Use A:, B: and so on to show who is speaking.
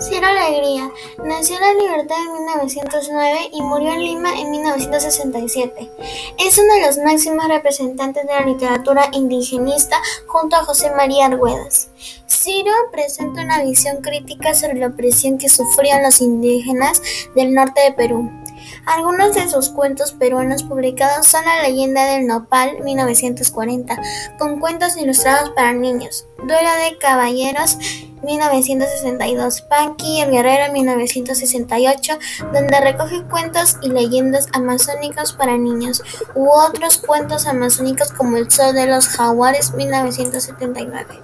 A: Ciro Alegría nació en La Libertad en 1909 y murió en Lima en 1967. Es uno de los máximos representantes de la literatura indigenista junto a José María Arguedas. Ciro presenta una visión crítica sobre la opresión que sufrían los indígenas del norte de Perú. Algunos de sus cuentos peruanos publicados son La leyenda del nopal 1940, con cuentos ilustrados para niños, Duelo de caballeros 1962, Panky el Guerrero 1968, donde recoge cuentos y leyendas amazónicos para niños, u otros cuentos amazónicos como El Sol de los Jaguares 1979.